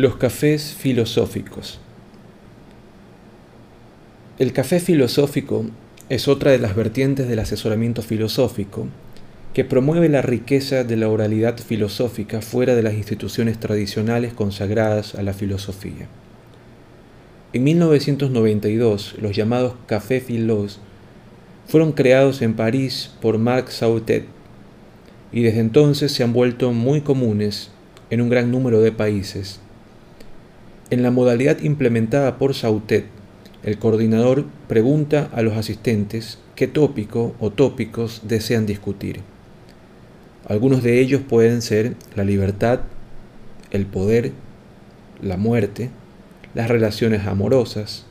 Los cafés filosóficos. El café filosófico es otra de las vertientes del asesoramiento filosófico que promueve la riqueza de la oralidad filosófica fuera de las instituciones tradicionales consagradas a la filosofía. En 1992, los llamados cafés filos fueron creados en París por Marc Sautet y desde entonces se han vuelto muy comunes en un gran número de países en la modalidad implementada por Sautet, el coordinador pregunta a los asistentes qué tópico o tópicos desean discutir. Algunos de ellos pueden ser la libertad, el poder, la muerte, las relaciones amorosas,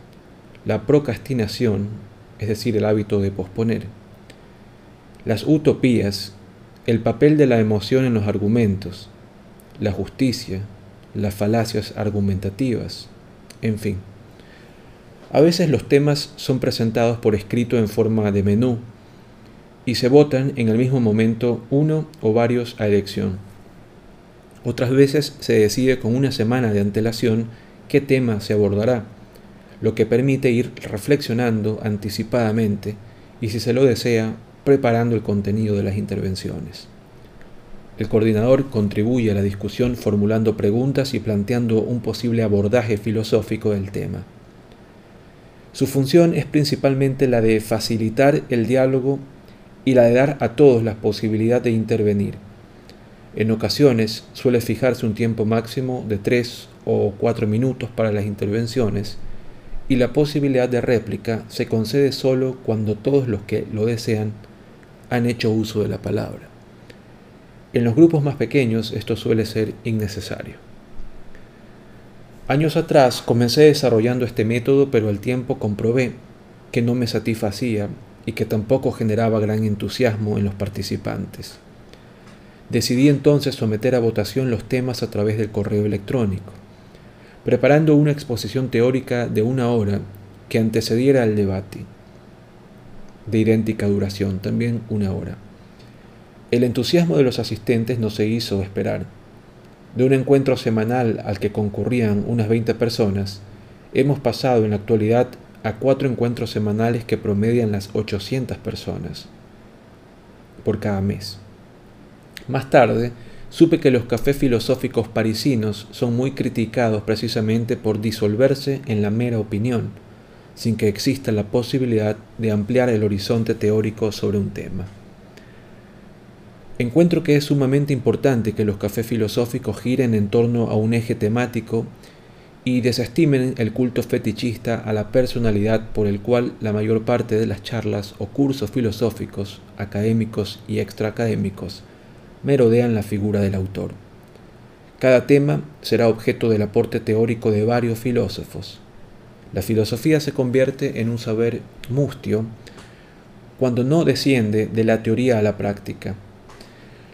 la procrastinación, es decir, el hábito de posponer, las utopías, el papel de la emoción en los argumentos, la justicia, las falacias argumentativas, en fin. A veces los temas son presentados por escrito en forma de menú y se votan en el mismo momento uno o varios a elección. Otras veces se decide con una semana de antelación qué tema se abordará, lo que permite ir reflexionando anticipadamente y si se lo desea, preparando el contenido de las intervenciones. El coordinador contribuye a la discusión formulando preguntas y planteando un posible abordaje filosófico del tema. Su función es principalmente la de facilitar el diálogo y la de dar a todos la posibilidad de intervenir. En ocasiones suele fijarse un tiempo máximo de tres o cuatro minutos para las intervenciones y la posibilidad de réplica se concede solo cuando todos los que lo desean han hecho uso de la palabra. En los grupos más pequeños esto suele ser innecesario. Años atrás comencé desarrollando este método, pero al tiempo comprobé que no me satisfacía y que tampoco generaba gran entusiasmo en los participantes. Decidí entonces someter a votación los temas a través del correo electrónico, preparando una exposición teórica de una hora que antecediera al debate, de idéntica duración, también una hora. El entusiasmo de los asistentes no se hizo esperar. De un encuentro semanal al que concurrían unas 20 personas, hemos pasado en la actualidad a cuatro encuentros semanales que promedian las 800 personas por cada mes. Más tarde, supe que los cafés filosóficos parisinos son muy criticados precisamente por disolverse en la mera opinión, sin que exista la posibilidad de ampliar el horizonte teórico sobre un tema. Encuentro que es sumamente importante que los cafés filosóficos giren en torno a un eje temático y desestimen el culto fetichista a la personalidad por el cual la mayor parte de las charlas o cursos filosóficos, académicos y extraacadémicos merodean la figura del autor. Cada tema será objeto del aporte teórico de varios filósofos. La filosofía se convierte en un saber mustio cuando no desciende de la teoría a la práctica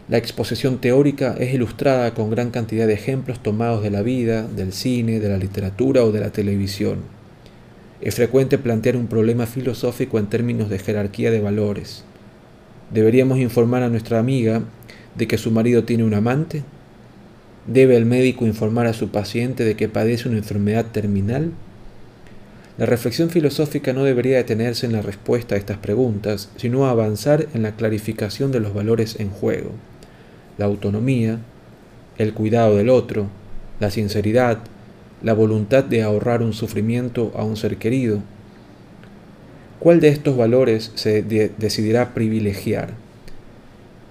la exposición teórica es ilustrada con gran cantidad de ejemplos tomados de la vida, del cine, de la literatura o de la televisión. Es frecuente plantear un problema filosófico en términos de jerarquía de valores. ¿Deberíamos informar a nuestra amiga de que su marido tiene un amante? ¿Debe el médico informar a su paciente de que padece una enfermedad terminal? La reflexión filosófica no debería detenerse en la respuesta a estas preguntas, sino avanzar en la clarificación de los valores en juego la autonomía, el cuidado del otro, la sinceridad, la voluntad de ahorrar un sufrimiento a un ser querido. ¿Cuál de estos valores se decidirá privilegiar?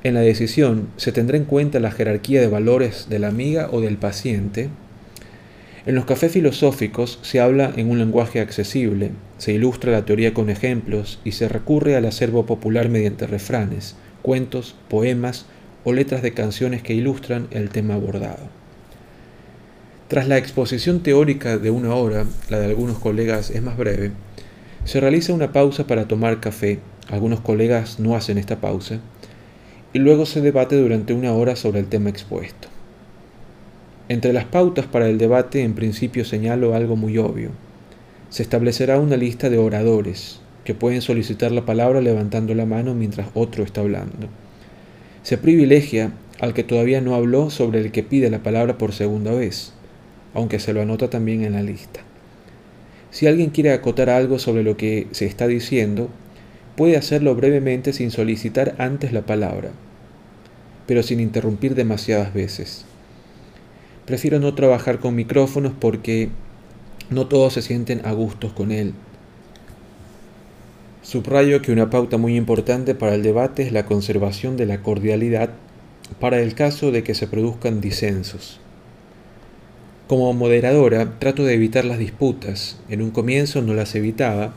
En la decisión se tendrá en cuenta la jerarquía de valores de la amiga o del paciente. En los cafés filosóficos se habla en un lenguaje accesible, se ilustra la teoría con ejemplos y se recurre al acervo popular mediante refranes, cuentos, poemas o letras de canciones que ilustran el tema abordado. Tras la exposición teórica de una hora, la de algunos colegas es más breve, se realiza una pausa para tomar café, algunos colegas no hacen esta pausa, y luego se debate durante una hora sobre el tema expuesto. Entre las pautas para el debate en principio señalo algo muy obvio. Se establecerá una lista de oradores que pueden solicitar la palabra levantando la mano mientras otro está hablando. Se privilegia al que todavía no habló sobre el que pide la palabra por segunda vez. aunque se lo anota también en la lista. Si alguien quiere acotar algo sobre lo que se está diciendo, puede hacerlo brevemente sin solicitar antes la palabra, pero sin interrumpir demasiadas veces. Prefiero no trabajar con micrófonos porque no todos se sienten a gustos con él. Subrayo que una pauta muy importante para el debate es la conservación de la cordialidad para el caso de que se produzcan disensos. Como moderadora trato de evitar las disputas. En un comienzo no las evitaba.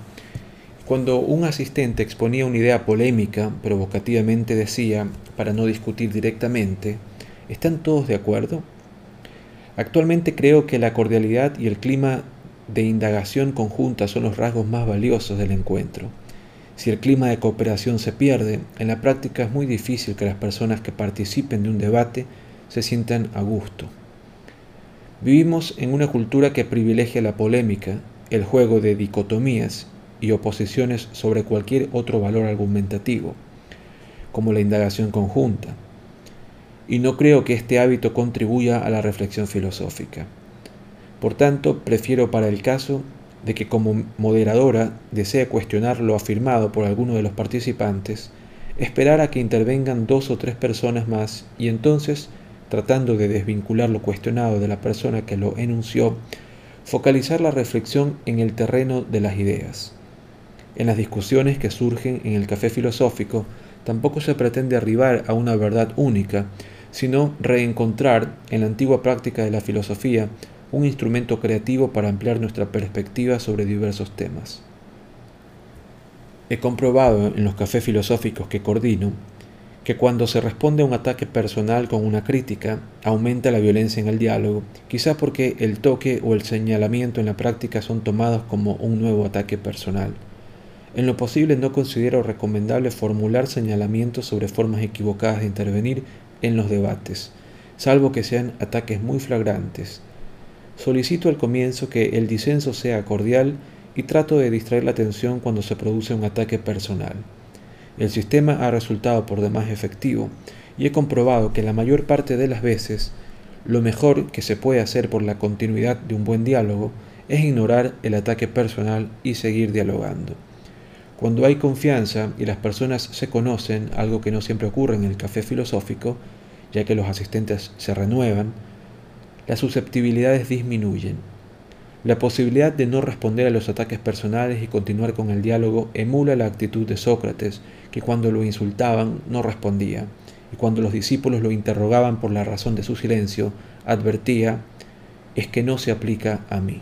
Cuando un asistente exponía una idea polémica, provocativamente decía, para no discutir directamente, ¿están todos de acuerdo? Actualmente creo que la cordialidad y el clima de indagación conjunta son los rasgos más valiosos del encuentro. Si el clima de cooperación se pierde, en la práctica es muy difícil que las personas que participen de un debate se sientan a gusto. Vivimos en una cultura que privilegia la polémica, el juego de dicotomías y oposiciones sobre cualquier otro valor argumentativo, como la indagación conjunta. Y no creo que este hábito contribuya a la reflexión filosófica. Por tanto, prefiero para el caso de que como moderadora desea cuestionar lo afirmado por alguno de los participantes, esperar a que intervengan dos o tres personas más y entonces tratando de desvincular lo cuestionado de la persona que lo enunció, focalizar la reflexión en el terreno de las ideas. En las discusiones que surgen en el café filosófico, tampoco se pretende arribar a una verdad única, sino reencontrar en la antigua práctica de la filosofía un instrumento creativo para ampliar nuestra perspectiva sobre diversos temas. He comprobado en los cafés filosóficos que coordino que cuando se responde a un ataque personal con una crítica, aumenta la violencia en el diálogo, quizás porque el toque o el señalamiento en la práctica son tomados como un nuevo ataque personal. En lo posible no considero recomendable formular señalamientos sobre formas equivocadas de intervenir en los debates, salvo que sean ataques muy flagrantes. Solicito al comienzo que el disenso sea cordial y trato de distraer la atención cuando se produce un ataque personal. El sistema ha resultado por demás efectivo y he comprobado que la mayor parte de las veces lo mejor que se puede hacer por la continuidad de un buen diálogo es ignorar el ataque personal y seguir dialogando. Cuando hay confianza y las personas se conocen, algo que no siempre ocurre en el café filosófico, ya que los asistentes se renuevan, las susceptibilidades disminuyen. La posibilidad de no responder a los ataques personales y continuar con el diálogo emula la actitud de Sócrates, que cuando lo insultaban no respondía, y cuando los discípulos lo interrogaban por la razón de su silencio, advertía, es que no se aplica a mí.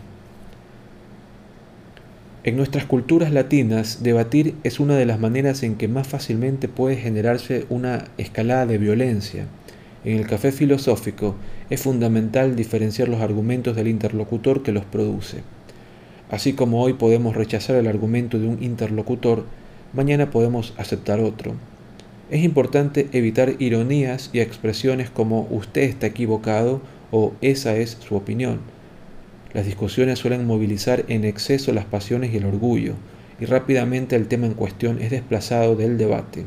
En nuestras culturas latinas, debatir es una de las maneras en que más fácilmente puede generarse una escalada de violencia. En el café filosófico es fundamental diferenciar los argumentos del interlocutor que los produce. Así como hoy podemos rechazar el argumento de un interlocutor, mañana podemos aceptar otro. Es importante evitar ironías y expresiones como usted está equivocado o esa es su opinión. Las discusiones suelen movilizar en exceso las pasiones y el orgullo, y rápidamente el tema en cuestión es desplazado del debate.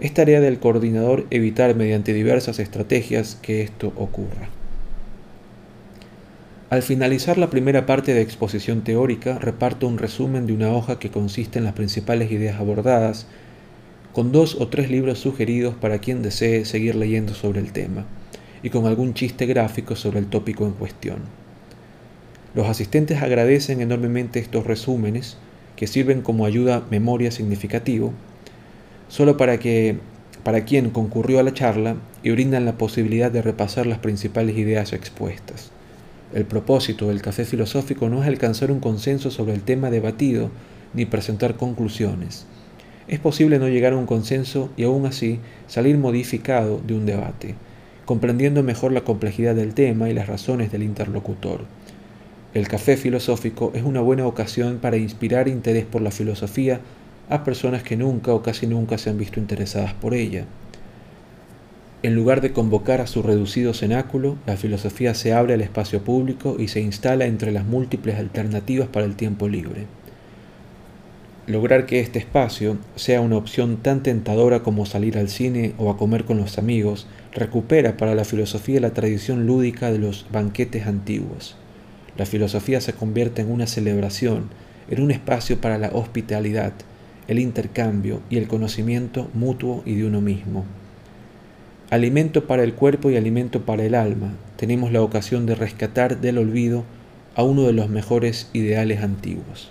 Es tarea del coordinador evitar mediante diversas estrategias que esto ocurra. Al finalizar la primera parte de exposición teórica, reparto un resumen de una hoja que consiste en las principales ideas abordadas, con dos o tres libros sugeridos para quien desee seguir leyendo sobre el tema, y con algún chiste gráfico sobre el tópico en cuestión. Los asistentes agradecen enormemente estos resúmenes, que sirven como ayuda memoria significativo, solo para que para quien concurrió a la charla y brindan la posibilidad de repasar las principales ideas expuestas. El propósito del café filosófico no es alcanzar un consenso sobre el tema debatido ni presentar conclusiones. Es posible no llegar a un consenso y aún así salir modificado de un debate, comprendiendo mejor la complejidad del tema y las razones del interlocutor. El café filosófico es una buena ocasión para inspirar interés por la filosofía a personas que nunca o casi nunca se han visto interesadas por ella. En lugar de convocar a su reducido cenáculo, la filosofía se abre al espacio público y se instala entre las múltiples alternativas para el tiempo libre. lograr que este espacio sea una opción tan tentadora como salir al cine o a comer con los amigos recupera para la filosofía la tradición lúdica de los banquetes antiguos. La filosofía se convierte en una celebración, en un espacio para la hospitalidad, el intercambio y el conocimiento mutuo y de uno mismo. Alimento para el cuerpo y alimento para el alma, tenemos la ocasión de rescatar del olvido a uno de los mejores ideales antiguos.